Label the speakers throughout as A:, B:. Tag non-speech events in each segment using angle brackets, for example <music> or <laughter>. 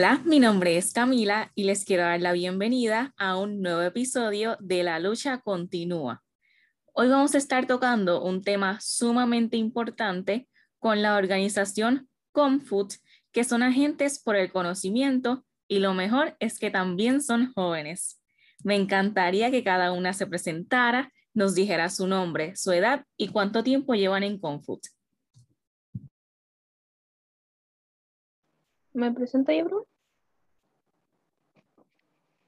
A: Hola, mi nombre es Camila y les quiero dar la bienvenida a un nuevo episodio de La lucha continúa. Hoy vamos a estar tocando un tema sumamente importante con la organización Comfood, que son agentes por el conocimiento y lo mejor es que también son jóvenes. Me encantaría que cada una se presentara, nos dijera su nombre, su edad y cuánto tiempo llevan en Comfood.
B: ¿Me presento yo, Bruno?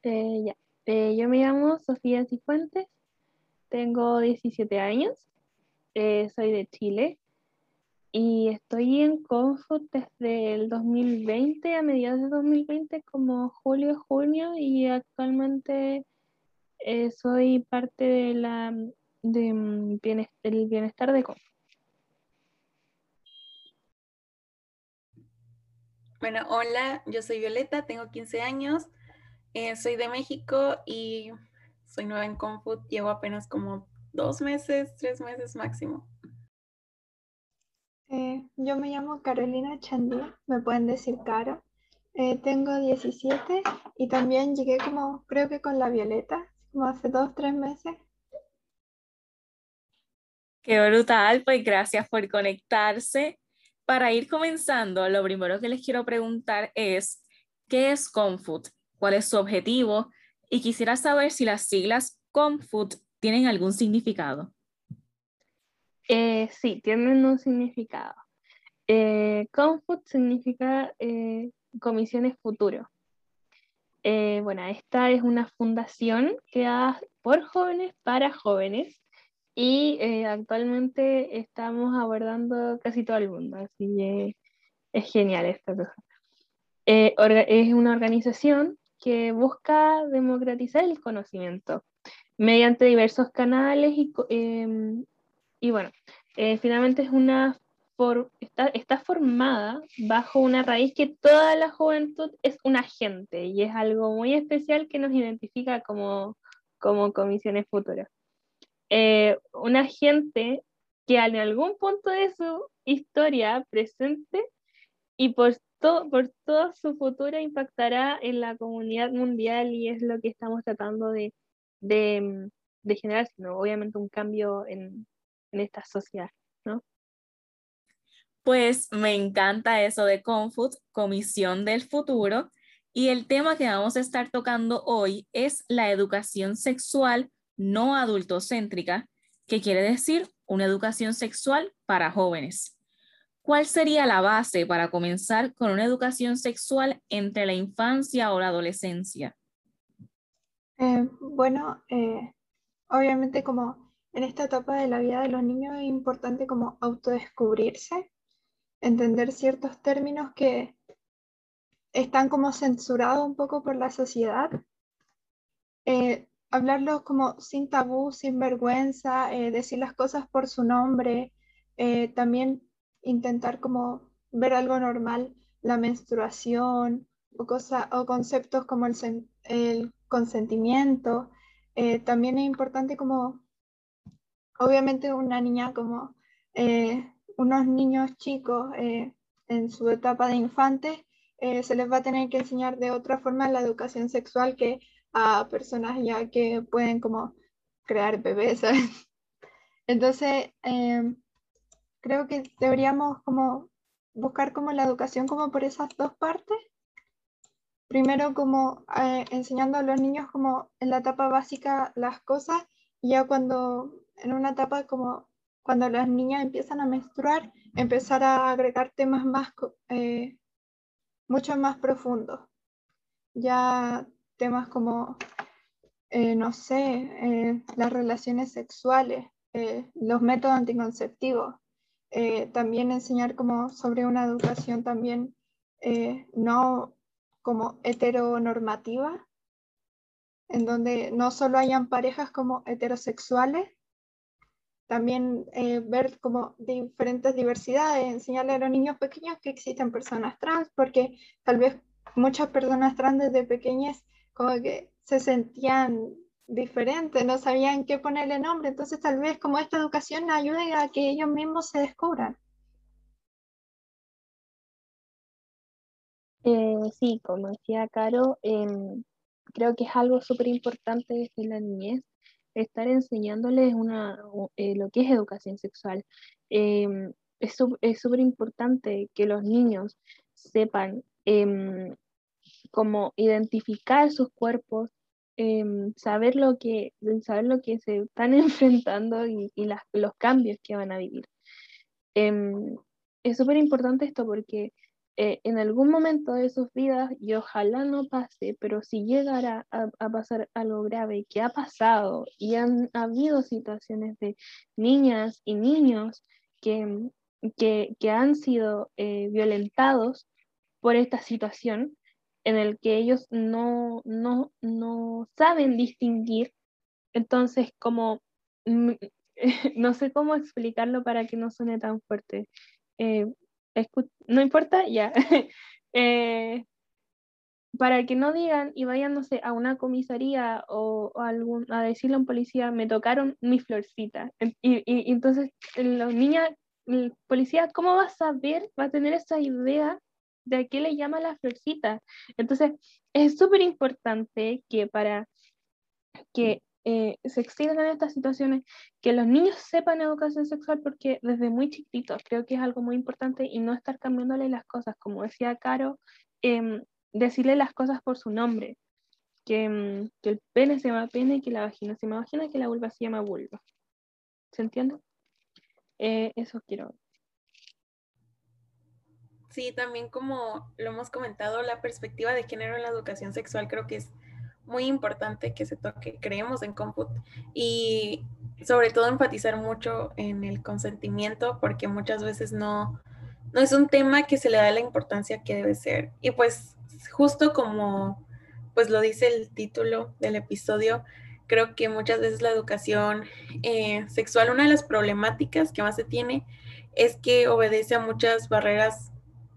B: Eh, ya. Eh, yo me llamo Sofía Cifuentes, tengo 17 años, eh, soy de Chile y estoy en Confut desde el 2020, a mediados de 2020, como julio, junio, y actualmente soy parte de la, mm, del bienestar de Confut.
C: Bueno, hola, yo soy Violeta, tengo 15 años, eh, soy de México y soy nueva en Confut, llevo apenas como dos meses, tres meses máximo.
D: Eh, yo me llamo Carolina Chandí, me pueden decir Caro. Eh, tengo 17 y también llegué como, creo que con la Violeta, como hace dos, tres meses.
A: Qué brutal, pues gracias por conectarse para ir comenzando, lo primero que les quiero preguntar es, ¿qué es Comfood? ¿Cuál es su objetivo? Y quisiera saber si las siglas Comfood tienen algún significado.
B: Eh, sí, tienen un significado. Eh, Comfood significa eh, Comisiones Futuro. Eh, bueno, esta es una fundación creada por jóvenes para jóvenes y eh, actualmente estamos abordando casi todo el mundo, así que es genial esta cosa. Eh, es una organización que busca democratizar el conocimiento mediante diversos canales y, em, y bueno, eh, finalmente es una está, está, formada bajo una raíz que toda la juventud es un agente y es algo muy especial que nos identifica como, como comisiones futuras. Eh, una gente que en algún punto de su historia presente y por, todo por toda su futura impactará en la comunidad mundial y es lo que estamos tratando de, de, de generar, sino obviamente un cambio en, esta sociedad.
A: Pues me encanta eso de Confut, Comisión del Futuro, y el tema que vamos a estar tocando hoy es la educación sexual no adultocéntrica, que quiere decir una educación sexual para jóvenes. ¿Cuál sería la base para comenzar con una educación sexual entre la infancia o la adolescencia?
D: Eh, bueno, eh, obviamente como en esta etapa de la vida de los niños es importante como autodescubrirse, entender ciertos términos que están como censurados un poco por la sociedad, eh, hablarlo como sin tabú, sin vergüenza, eh, decir las cosas por su nombre, eh, también intentar como ver algo normal, la menstruación o, cosa, o conceptos como el, el consentimiento. Eh, también es importante como, obviamente una niña como unos niños chicos en su etapa de infante, se les va a tener que enseñar de otra forma la educación sexual que a personas ya que pueden como crear bebés, <laughs> Entonces, em, creo que deberíamos como buscar como la educación como por esas dos partes. Primero como eh, enseñando a los niños como en la etapa básica las cosas y ya cuando en una etapa como cuando las niñas empiezan a menstruar, empezar a agregar temas más, eh, mucho más profundos. Ya temas como, eh, no sé, eh, las relaciones sexuales, eh, los métodos anticonceptivos. También enseñar como sobre una educación también no como heteronormativa, en donde no solo hayan parejas como heterosexuales, también ver como diferentes diversidades, enseñarle a los niños pequeños que existen personas trans, porque tal vez muchas personas trans desde pequeñas como que se sentían diferentes, no sabían qué ponerle nombre, entonces tal vez como esta educación ayude a que ellos mismos se descubran.
B: Eh, sí, como decía Caro, em, creo que es algo súper importante desde la niñez, estar enseñándoles una, eh, lo que es educación sexual. Em, es súper importante que los niños sepan em, cómo identificar sus cuerpos, saber, lo que, saber lo que se están <laughs> enfrentando y, los cambios que van a vivir. es súper importante esto porque eh, en algún momento de sus vidas, y ojalá no pase, pero si llegara a, pasar algo grave que ha pasado y han habido situaciones de niñas y niños que, que, han sido eh, violentados por esta situación, en el que ellos no, no, no saben distinguir, entonces como, mm, <laughs> no sé cómo explicarlo para que no suene tan fuerte. Eh, no importa, ya. <laughs> Eh, para que no digan y vayan, a una comisaría o, algún, a decirle a un policía, me tocaron mi florcita. Y, y, entonces los niños, el policía, ¿cómo va a saber, va a tener esa idea de qué le llama la florcita? Entonces, es súper importante que para que eh, se extiendan estas situaciones, que los niños sepan educación sexual, porque desde muy chiquitos creo que es algo muy importante y no estar cambiándole las cosas, como decía Caro, em, decirle las cosas por su nombre, que, em, que, el pene se llama pene, que la vagina se llama vagina, que la vulva se llama vulva. ¿Se entiende? Eh, eso quiero.
C: Sí, también como lo hemos comentado, la perspectiva de género en la educación sexual creo que es muy importante que se toque, creemos en Comput y sobre todo enfatizar mucho en el consentimiento porque muchas veces no, no es un tema que se le da la importancia que debe ser. Y pues justo como pues lo dice el título del episodio, creo que muchas veces la educación eh, sexual, una de las problemáticas que más se tiene es que obedece a muchas barreras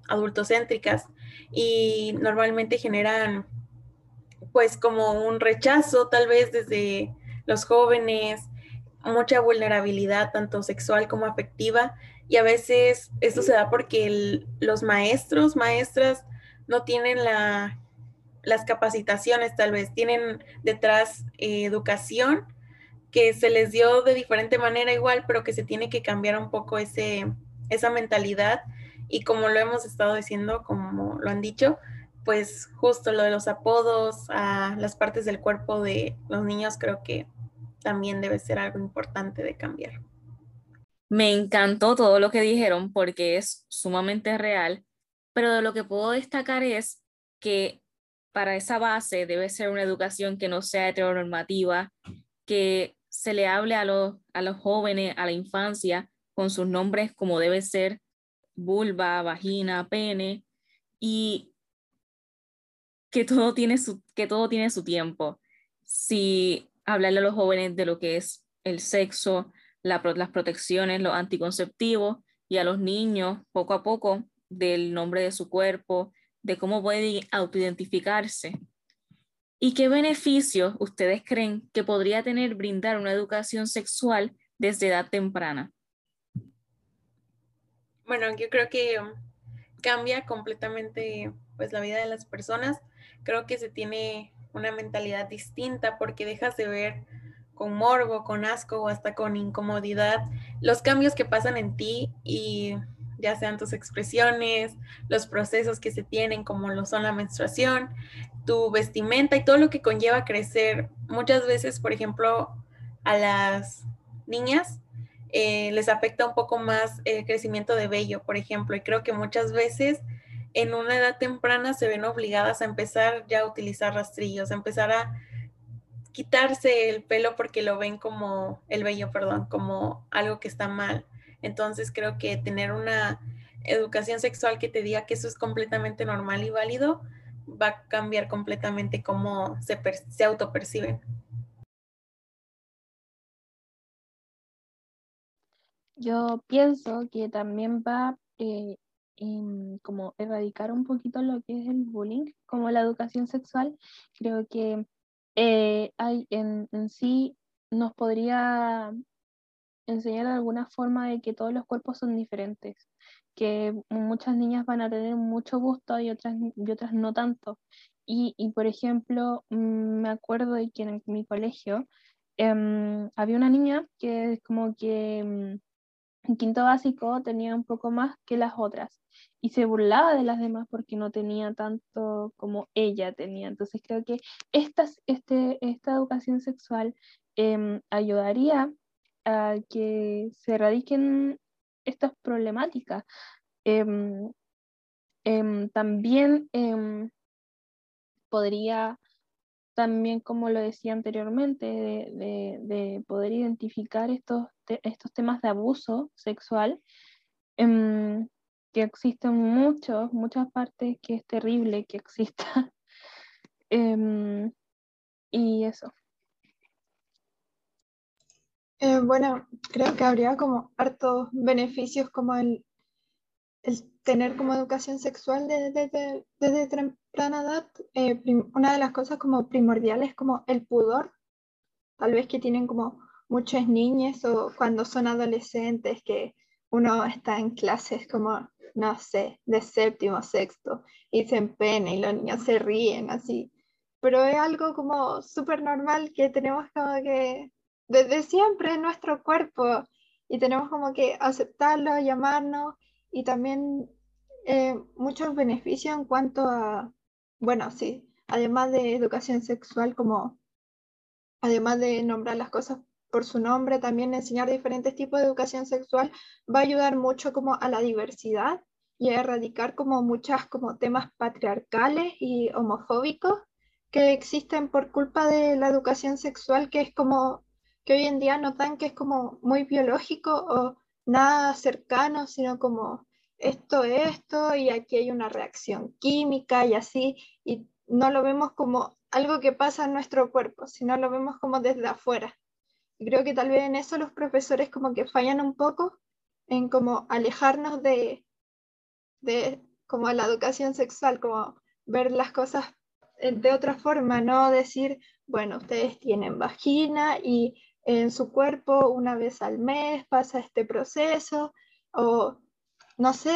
C: adultocéntricas y normalmente generan pues como un rechazo tal vez desde los jóvenes, mucha vulnerabilidad tanto sexual como afectiva y a veces esto se da porque los maestros, maestras no tienen la, las capacitaciones tal vez, tienen detrás eh, educación que se les dio de diferente manera igual, pero que se tiene que cambiar un poco ese, esa mentalidad y como lo hemos estado diciendo, como lo han dicho, pues justo lo de los apodos a las partes del cuerpo de los niños creo que también debe ser algo importante de cambiar.
A: Me encantó todo lo que dijeron porque es sumamente real, pero de lo que puedo destacar es que para esa base debe ser una educación que no sea heteronormativa, que se le hable a los, a los jóvenes, a la infancia, con sus nombres como debe ser, vulva, vagina, pene, y que todo tiene su, que todo tiene su tiempo. Si hablarle a los jóvenes de lo que es el sexo, las protecciones, los anticonceptivos, y a los niños poco a poco del nombre de su cuerpo, de cómo pueden autoidentificarse. ¿Y qué beneficios ustedes creen que podría tener brindar una educación sexual desde edad temprana?
C: Bueno, yo creo que cambia completamente pues la vida de las personas creo que se tiene una mentalidad distinta porque dejas de ver con morbo, con asco o hasta con incomodidad los cambios que pasan en ti y ya sean tus expresiones, los procesos que se tienen como lo son la menstruación, tu vestimenta y todo lo que conlleva crecer. Muchas veces, por ejemplo, a las niñas eh, les afecta un poco más el crecimiento de vello, por ejemplo, y creo que muchas veces en una edad temprana se ven obligadas a empezar ya a utilizar rastrillos, a empezar a quitarse el pelo porque lo ven como, el vello, perdón, como algo que está mal. Entonces creo que tener una educación sexual que te diga que eso es completamente normal y válido va a cambiar completamente cómo se, se autoperciben.
B: Yo pienso que también va eh, como erradicar un poquito lo que es el bullying, como la educación sexual, creo que eh, en, sí nos podría enseñar de alguna forma de que todos los cuerpos son diferentes, que muchas niñas van a tener mucho gusto y otras, y otras no tanto. Y, y por ejemplo, mm, me acuerdo de que en mi colegio em, había una niña que como que mm, en quinto básico tenía un poco más que las otras y se burlaba de las demás porque no tenía tanto como ella tenía. Entonces creo que esta, este, esta educación sexual em, ayudaría a que se erradiquen estas problemáticas. Em, em, también podría, también como lo decía anteriormente, de, poder identificar estos, estos temas de abuso sexual que existen muchos, muchas partes que es terrible que exista. <laughs> Em, y eso.
D: Eh, bueno, creo que habría como hartos beneficios como el, el tener como educación sexual desde, desde, temprana edad. Eh, una de las cosas como primordiales como el pudor, tal vez que tienen como muchas niñas o cuando son adolescentes que uno está en clases como no sé, de séptimo, sexto, y se empena y los niños se ríen así. Pero es algo como súper normal que tenemos como que desde siempre en nuestro cuerpo y tenemos como que aceptarlo, llamarnos y también eh, muchos beneficios en cuanto a, bueno, sí, además de educación sexual, como además de nombrar las cosas por su nombre, también enseñar diferentes tipos de educación sexual va a ayudar mucho como a la diversidad y a erradicar como muchas como temas patriarcales y homofóbicos que existen por culpa de la educación sexual que es como que hoy en día notan que es como muy biológico o nada cercano, sino como esto, esto, y aquí hay una reacción química y así, y no lo vemos como algo que pasa en nuestro cuerpo, sino lo vemos como desde afuera. Y creo que tal vez en eso los profesores como que fallan un poco en como alejarnos de, de como la educación sexual, como ver las cosas de otra forma, no decir, bueno, ustedes tienen vagina y en su cuerpo una vez al mes pasa este proceso, o no sé,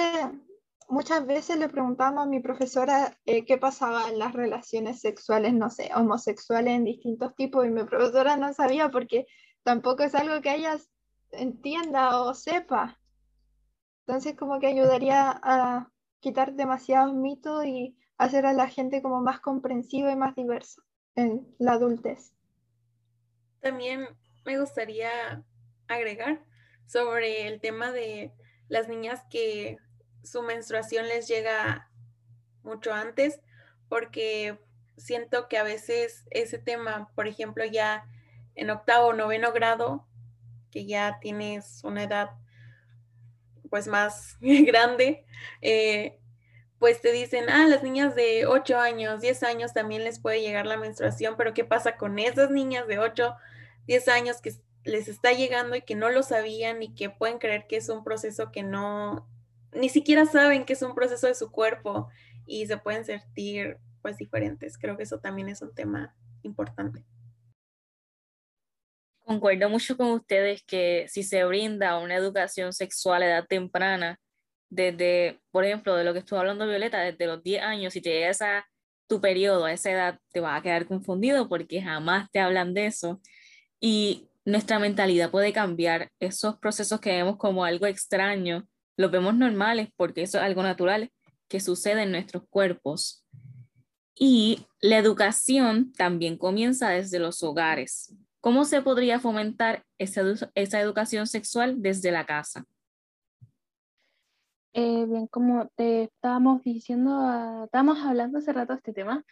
D: muchas veces le preguntamos a mi profesora eh, qué pasaba en las relaciones sexuales, no sé, homosexuales en distintos tipos, y mi profesora no sabía porque tampoco es algo que ella entienda o sepa. Entonces como que ayudaría a quitar demasiados mitos y hacer a la gente como más comprensiva y más diversa en la adultez.
C: También me gustaría agregar sobre el tema de las niñas que su menstruación les llega mucho antes, porque siento que a veces ese tema, por ejemplo, ya en octavo o noveno grado, que ya tienes una edad pues más <laughs> grande, eh, pues te dicen, ah, las niñas de 8 años, 10 años también les puede llegar la menstruación, pero ¿qué pasa con esas niñas de 8, 10 años que les está llegando y que no lo sabían y que pueden creer que es un proceso que no, ni siquiera saben que es un proceso de su cuerpo y se pueden sentir pues diferentes? Creo que eso también es un tema importante.
A: Concuerdo mucho con ustedes que si se brinda una educación sexual a edad temprana, desde, por ejemplo, de lo que estuvo hablando Violeta, desde los 10 años, si te llegas a tu periodo, a esa edad, te vas a quedar confundido porque jamás te hablan de eso. Y nuestra mentalidad puede cambiar. Esos procesos que vemos como algo extraño, los vemos normales porque eso es algo natural que sucede en nuestros cuerpos. Y la educación también comienza desde los hogares. ¿Cómo se podría fomentar esa, esa educación sexual desde la casa?
B: Eh, bien, como te estábamos diciendo, ah, estábamos hablando hace rato de este tema,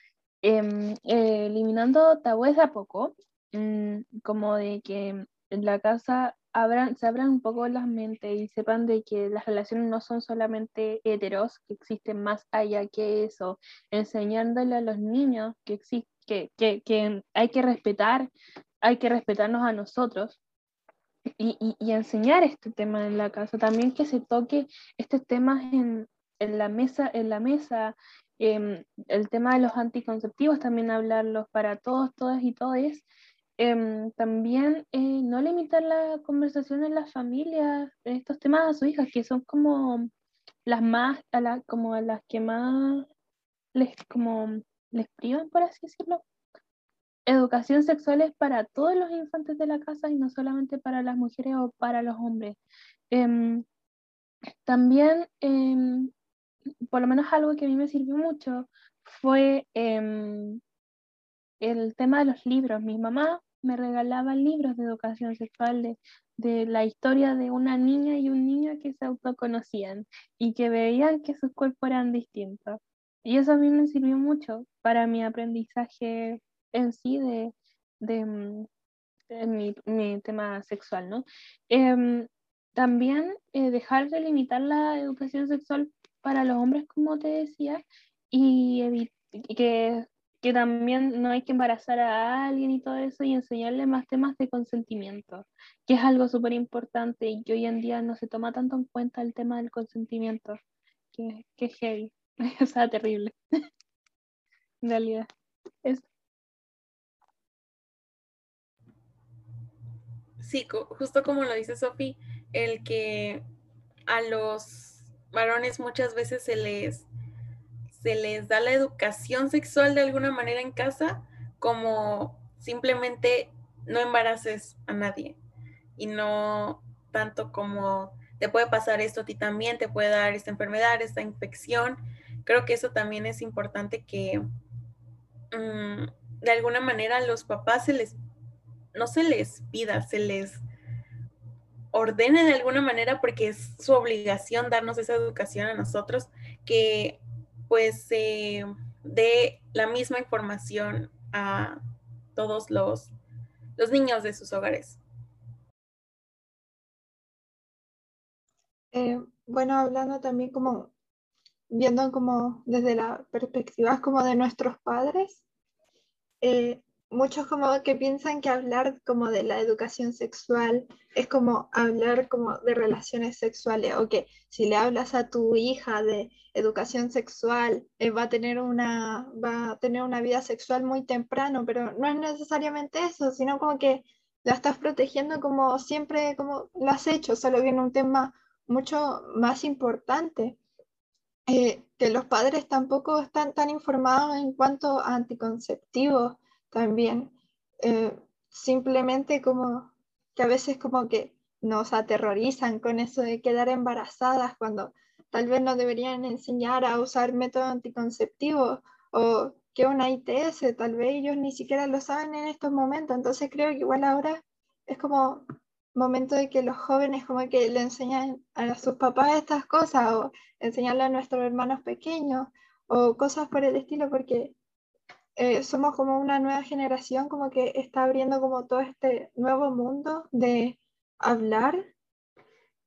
B: em, eh, eliminando tabúes de a poco, mm, como de que en la casa abran, se abran un poco las mentes y sepan de que las relaciones no son solamente heteros, que existen más allá que eso, enseñándole a los niños que, que, que, hay que respetar hay que respetarnos a nosotros y, y, enseñar este tema en la casa. También que se toque estos temas en, en la mesa, en la mesa em, el tema de los anticonceptivos, también hablarlos para todos, todas y todes, Em, también eh, no limitar la conversación en las familias, estos temas a sus hijas, que son como las más, a la, como a las que más les, como, les privan, por así decirlo. Educación sexual es para todos los infantes de la casa y no solamente para las mujeres o para los hombres. Em, también, em, por lo menos algo que a mí me sirvió mucho fue el tema de los libros. Mi mamá me regalaba libros de educación sexual de, de, la historia de una niña y un niño que se autoconocían y que veían que sus cuerpos eran distintos. Y eso a mí me sirvió mucho para mi aprendizaje en sí de, de, mm, mi, mi, tema sexual, ¿no? Em, también eh, dejar de limitar la educación sexual para los hombres, como te decía, y, que, que también no hay que embarazar a alguien y todo eso y enseñarle más temas de consentimiento, que es algo súper importante y que hoy en día no se toma tanto en cuenta el tema del consentimiento, que, que es heavy, <laughs> o sea, terrible. <laughs> en realidad. Es,
C: Sí, justo como lo dice Sofi, el que a los varones muchas veces se les, se les da la educación sexual de alguna manera en casa como simplemente no embaraces a nadie y no tanto como te puede pasar esto a ti también, te puede dar esta enfermedad, esta infección. Creo que eso también es importante que mm, de alguna manera los papás se les, no se les pida, se les ordene de alguna manera porque es su obligación darnos esa educación a nosotros, que pues se dé la misma información a todos los, los niños de sus hogares.
D: Eh, bueno, hablando también como, viendo como desde la perspectiva como de nuestros padres, eh, muchos como que piensan que hablar como de la educación sexual es como hablar como de relaciones sexuales o que si le hablas a tu hija de educación sexual eh, va a tener una va a tener una vida sexual muy temprano, pero no es necesariamente eso, sino como que la estás protegiendo como siempre como lo has hecho, solo viene un tema mucho más importante. Eh, que los padres tampoco están tan informados en cuanto a anticonceptivos, también. Eh, simplemente como que a veces como que nos aterrorizan con eso de quedar embarazadas cuando tal vez no deberían enseñar a usar métodos anticonceptivos o que una ITS, tal vez ellos ni siquiera lo saben en estos momentos. Entonces creo que igual ahora es como momento de que los jóvenes como que le enseñan a sus papás estas cosas o enseñarle a nuestros hermanos pequeños o cosas por el estilo porque eh, somos como una nueva generación, como que está abriendo como todo este nuevo mundo de hablar.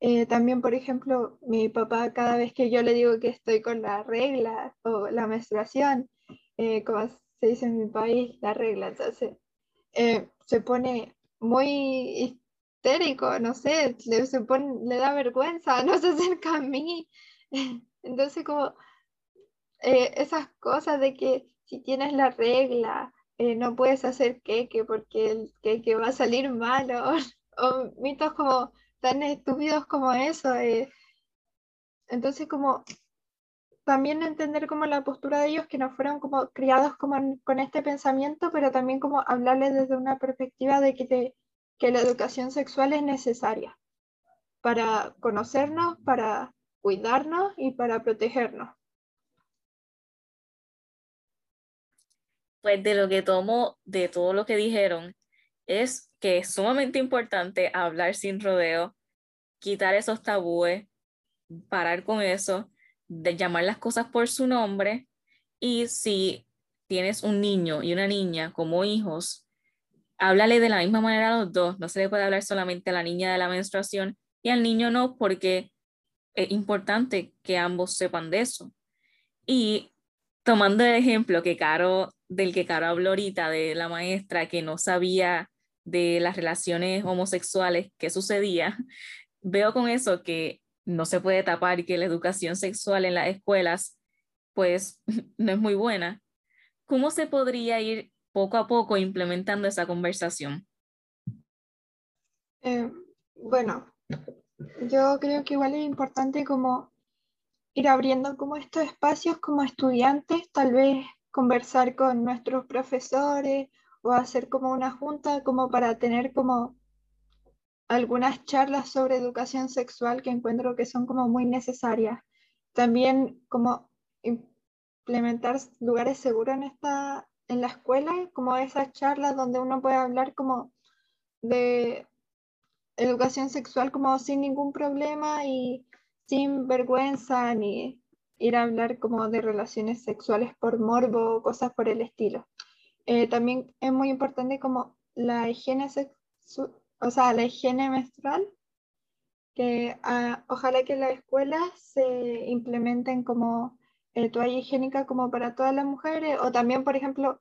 D: Eh, también, por ejemplo, mi papá cada vez que yo le digo que estoy con la regla o la menstruación, eh, como se dice en mi país, la regla, entonces se pone muy histérico, no sé, le, se pone, le da vergüenza, <laughs> no se acerca a mí. <laughs> Entonces, como esas cosas de que si tienes la regla, eh, no puedes hacer queque porque el queque va a salir malo, <laughs> o, mitos como tan estúpidos como eso. Eh. Entonces, como también entender como la postura de ellos que no fueron como criados como con este pensamiento, pero también como hablarles desde una perspectiva de que, que la educación sexual es necesaria para conocernos, para cuidarnos y para protegernos.
A: Pues de lo que tomo de todo lo que dijeron es que es sumamente importante hablar sin rodeo, quitar esos tabúes, parar con eso, de llamar las cosas por su nombre y si tienes un niño y una niña como hijos, háblale de la misma manera a los dos, no se le puede hablar solamente a la niña de la menstruación y al niño no porque es importante que ambos sepan de eso. Y tomando el ejemplo que Caro del que Caro habló ahorita, de la maestra que no sabía de las relaciones homosexuales que sucedía, <laughs> veo con eso que no se puede tapar y que la educación sexual en las escuelas pues <laughs> no es muy buena. ¿Cómo se podría ir poco a poco implementando esa conversación?
D: Eh, bueno, yo creo que igual es importante como ir abriendo como estos espacios como estudiantes, tal vez conversar con nuestros profesores o hacer como una junta como para tener como algunas charlas sobre educación sexual que encuentro que son como muy necesarias. También como implementar lugares seguros en esta en la escuela, como esas charlas donde uno puede hablar como de educación sexual como sin ningún problema y sin vergüenza ni ir a hablar como de relaciones sexuales por morbo o cosas por el estilo. Eh, también es muy importante como la higiene o sea, la higiene menstrual, que ah, ojalá que en la escuela se implementen como eh, toalla higiénica como para todas las mujeres, o también, por ejemplo,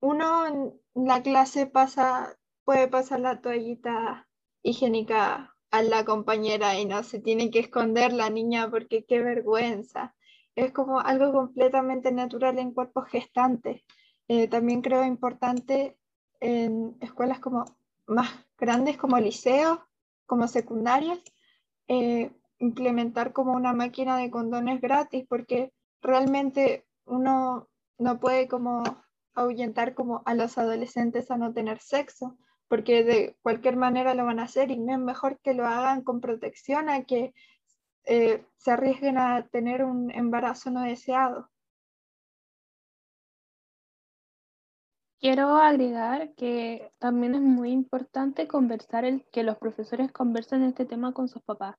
D: uno en la clase pasa, puede pasar la toallita higiénica a la compañera y no se tiene que esconder la niña porque qué vergüenza. Es como algo completamente natural en cuerpos gestantes. Eh, también creo importante en escuelas como más grandes como liceos, como secundarias, eh, implementar como una máquina de condones gratis porque realmente uno no puede como ahuyentar como a los adolescentes a no tener sexo, porque de cualquier manera lo van a hacer y es mejor que lo hagan con protección a que eh, se arriesguen a tener un embarazo no deseado.
B: Quiero agregar que también es muy importante conversar, el, que los profesores conversen este tema con sus papás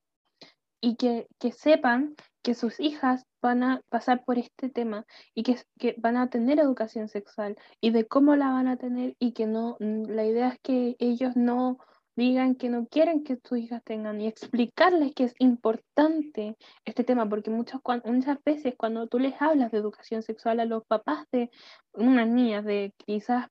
B: y que, que sepan que sus hijas van a pasar por este tema y que, que, van a tener educación sexual y de cómo la van a tener y que no, la idea es que ellos no digan que no quieren que sus hijas tengan y explicarles que es importante este tema, porque muchas, muchas veces cuando tú les hablas de educación sexual a los papás de unas niñas de quizás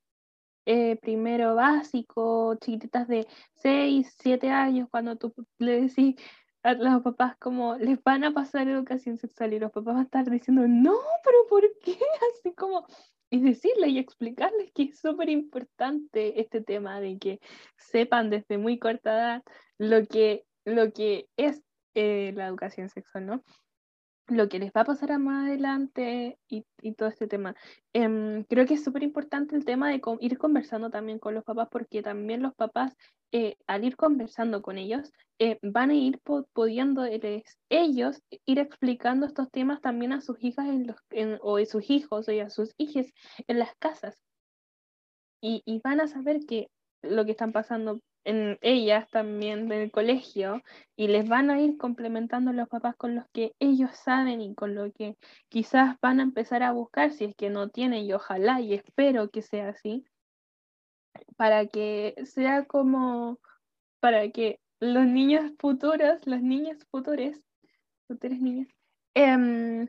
B: eh, primero básico, chiquititas de 6, 7 años, cuando tú le decís a los papás como les van a pasar educación sexual y los papás van a estar diciendo, no, pero ¿por qué? <laughs> Así como, y decirle y explicarles que es súper importante este tema de que sepan desde muy corta edad lo que, lo que es eh, la educación sexual, ¿no? Lo que les va a pasar a más adelante y, todo este tema. Em, creo que es súper importante el tema de ir conversando también con los papás, porque también los papás, eh, al ir conversando con ellos, eh, van a ir pudiendo ellos ir explicando estos temas también a sus hijas en los, o a sus hijos o a sus hijas en las casas. Y, y van a saber que lo que están pasando en ellas también del colegio y les van a ir complementando los papás con los que ellos saben y con lo que quizás van a empezar a buscar si es que no tienen y ojalá y espero que sea así para que sea como para que los niños futuros, los niños futuros, futuros niños, em,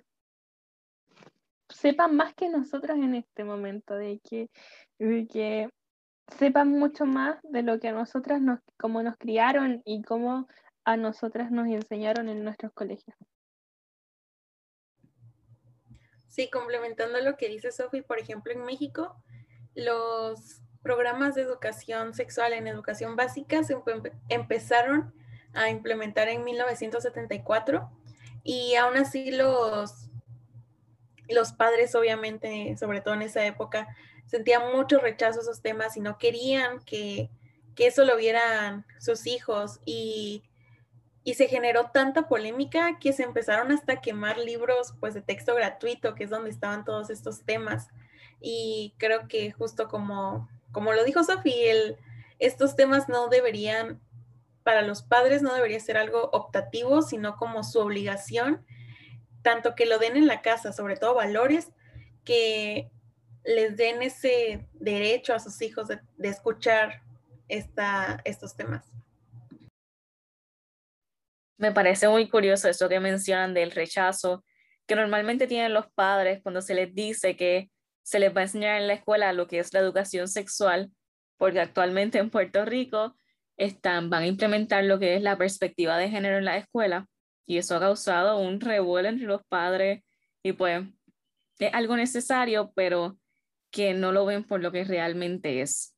B: sepan más que nosotros en este momento de que, de que sepan mucho más de lo que a nosotras nos, cómo nos criaron y cómo a nosotras nos enseñaron en nuestros colegios.
C: Sí, complementando lo que dice Sofi, por ejemplo, en México, los programas de educación sexual en educación básica se empezaron a implementar en 1974 y aún así los, los padres, obviamente, sobre todo en esa época, sentían mucho rechazo a esos temas y no querían que, eso lo vieran sus hijos y, se generó tanta polémica que se empezaron hasta a quemar libros pues de texto gratuito, que es donde estaban todos estos temas. Y creo que justo como, como lo dijo Sofía, estos temas no deberían, para los padres no debería ser algo optativo, sino como su obligación, tanto que lo den en la casa, sobre todo valores que les den ese derecho a sus hijos de, escuchar esta, estos temas.
A: Me parece muy curioso eso que mencionan del rechazo que normalmente tienen los padres cuando se les dice que se les va a enseñar en la escuela lo que es la educación sexual, porque actualmente en Puerto Rico están, van a implementar lo que es la perspectiva de género en la escuela y eso ha causado un revuelo entre los padres y pues es algo necesario, pero que no lo ven por lo que realmente es.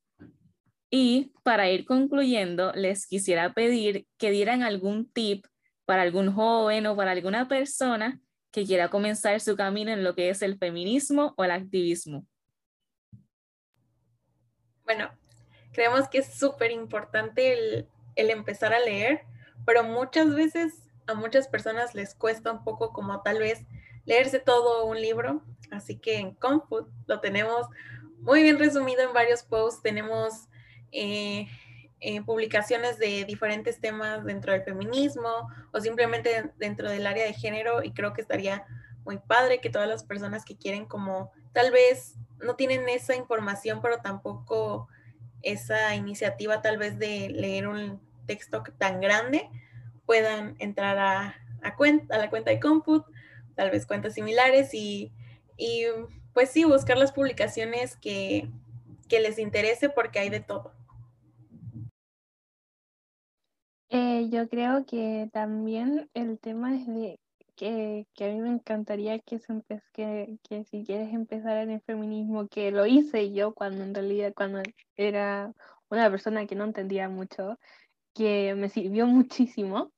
A: Y para ir concluyendo, les quisiera pedir que dieran algún tip para algún joven o para alguna persona que quiera comenzar su camino en lo que es el feminismo o el activismo.
C: Bueno, creemos que es súper importante el, el, empezar a leer, pero muchas veces a muchas personas les cuesta un poco como tal vez leerse todo un libro, así que en Confut lo tenemos muy bien resumido en varios posts, tenemos eh, eh, publicaciones de diferentes temas dentro del feminismo o simplemente dentro del área de género y creo que estaría muy padre que todas las personas que quieren como tal vez no tienen esa información pero tampoco esa iniciativa tal vez de leer un texto tan grande puedan entrar a, a la cuenta de Comput, tal vez cuentas similares y, y pues sí, buscar las publicaciones que, que les interese porque hay de todo.
B: Eh, yo creo que también el tema es de que, que, a mí me encantaría que, se que, que si quieres empezar en el feminismo, que lo hice yo cuando en realidad cuando era una persona que no entendía mucho, que me sirvió <laughs> muchísimo,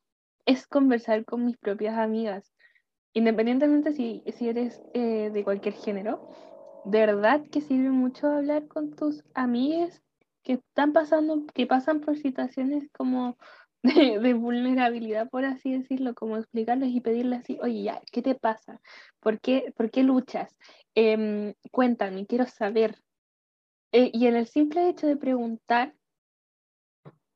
B: es conversar con mis propias amigas, independientemente si, si eres eh, de cualquier género, de verdad que sirve mucho hablar con tus amigas que están pasando, que pasan por situaciones como <laughs> de, vulnerabilidad, por así decirlo, como explicarles y pedirles así, oye, ya, ¿qué te pasa? ¿Por qué, por qué luchas? Eh, cuéntame, quiero saber. Eh, y en el simple hecho de preguntar,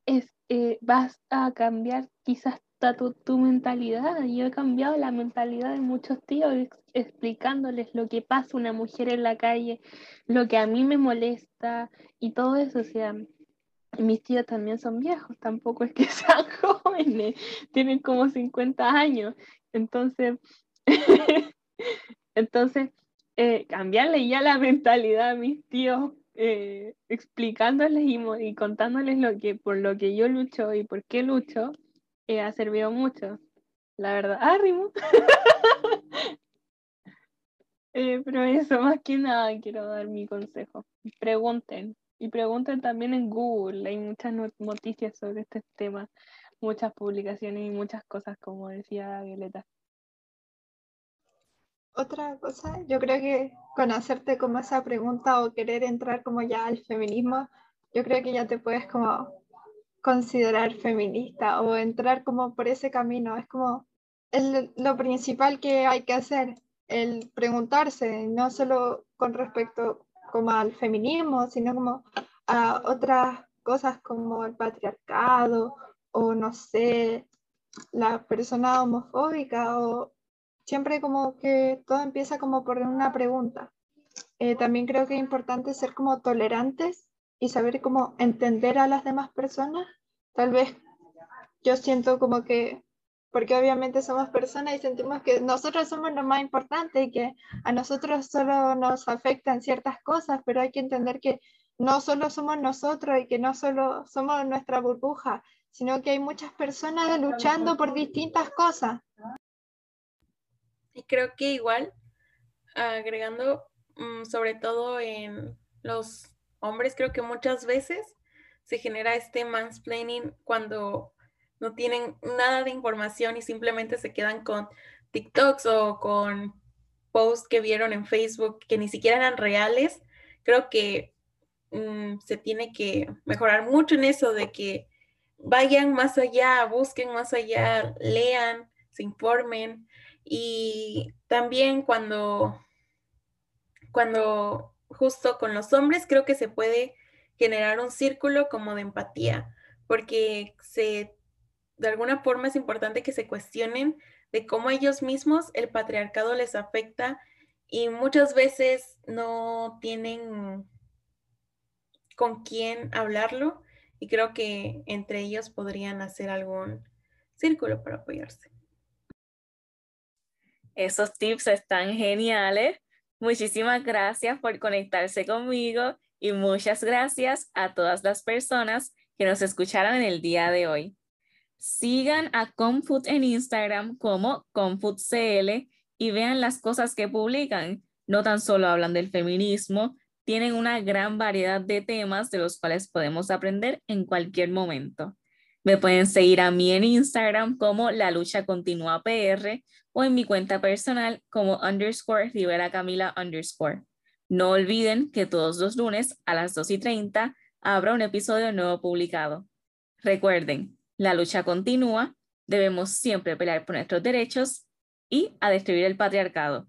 B: es, eh, vas a cambiar quizás tu, tu, mentalidad. Yo he cambiado la mentalidad de muchos tíos explicándoles lo que pasa una mujer en la calle, lo que a mí me molesta y todo eso. O sea, mis tíos también son viejos, tampoco es que <laughs> sean jóvenes, tienen como 50 años. Entonces, <laughs> entonces eh, cambiarle ya la mentalidad a mis tíos, eh, explicándoles y, y, contándoles lo que, por lo que yo lucho y por qué lucho, eh, ha servido mucho. La verdad, ah, <laughs> pero eso, más que nada, quiero dar mi consejo. Pregunten, y pregunten también en Google, hay muchas noticias sobre este tema, muchas publicaciones y muchas cosas, como decía Violeta.
D: Otra cosa, yo creo que con hacerte como esa pregunta o querer entrar como ya al feminismo, yo creo que ya te puedes como considerar feminista o entrar como por ese camino. Es como el, lo principal que hay que hacer, el preguntarse, no solo con respecto como al feminismo, sino como a otras cosas como el patriarcado o no sé, la persona homofóbica o siempre como que todo empieza como por una pregunta. Eh, también creo que es importante ser como tolerantes y saber cómo entender a las demás personas. Tal vez yo siento como que porque obviamente somos personas y sentimos que nosotros somos lo más importante y que a nosotros solo nos afectan ciertas cosas, pero hay que entender que no solo somos nosotros y que no solo somos nuestra burbuja, sino que hay muchas personas luchando por distintas cosas.
C: Y creo que igual, agregando mm, sobre todo en los hombres, creo que muchas veces se genera este mansplaining cuando no tienen nada de información y simplemente se quedan con TikToks o con posts que vieron en Facebook que ni siquiera eran reales. Creo que mm, se tiene que mejorar mucho en eso de que vayan más allá, busquen más allá, lean, se informen y también cuando cuando justo con los hombres creo que se puede generar un círculo como de empatía porque se de alguna forma es importante que se cuestionen de cómo ellos mismos el patriarcado les afecta y muchas veces no tienen con quién hablarlo y creo que entre ellos podrían hacer algún círculo para apoyarse.
A: Esos tips están geniales. Muchísimas gracias por conectarse conmigo y muchas gracias a todas las personas que nos escucharon en el día de hoy. Sigan a Comfood en Instagram como ComfoodCL y vean las cosas que publican. No tan solo hablan del feminismo, tienen una gran variedad de temas de los cuales podemos aprender en cualquier momento. Me pueden seguir a mí en Instagram como La Lucha Continúa PR o en mi cuenta personal como underscore Rivera Camila underscore. No olviden que todos los lunes a las 2 y 30 habrá un episodio nuevo publicado. Recuerden, la lucha continúa, debemos siempre pelear por nuestros derechos y a destruir el patriarcado.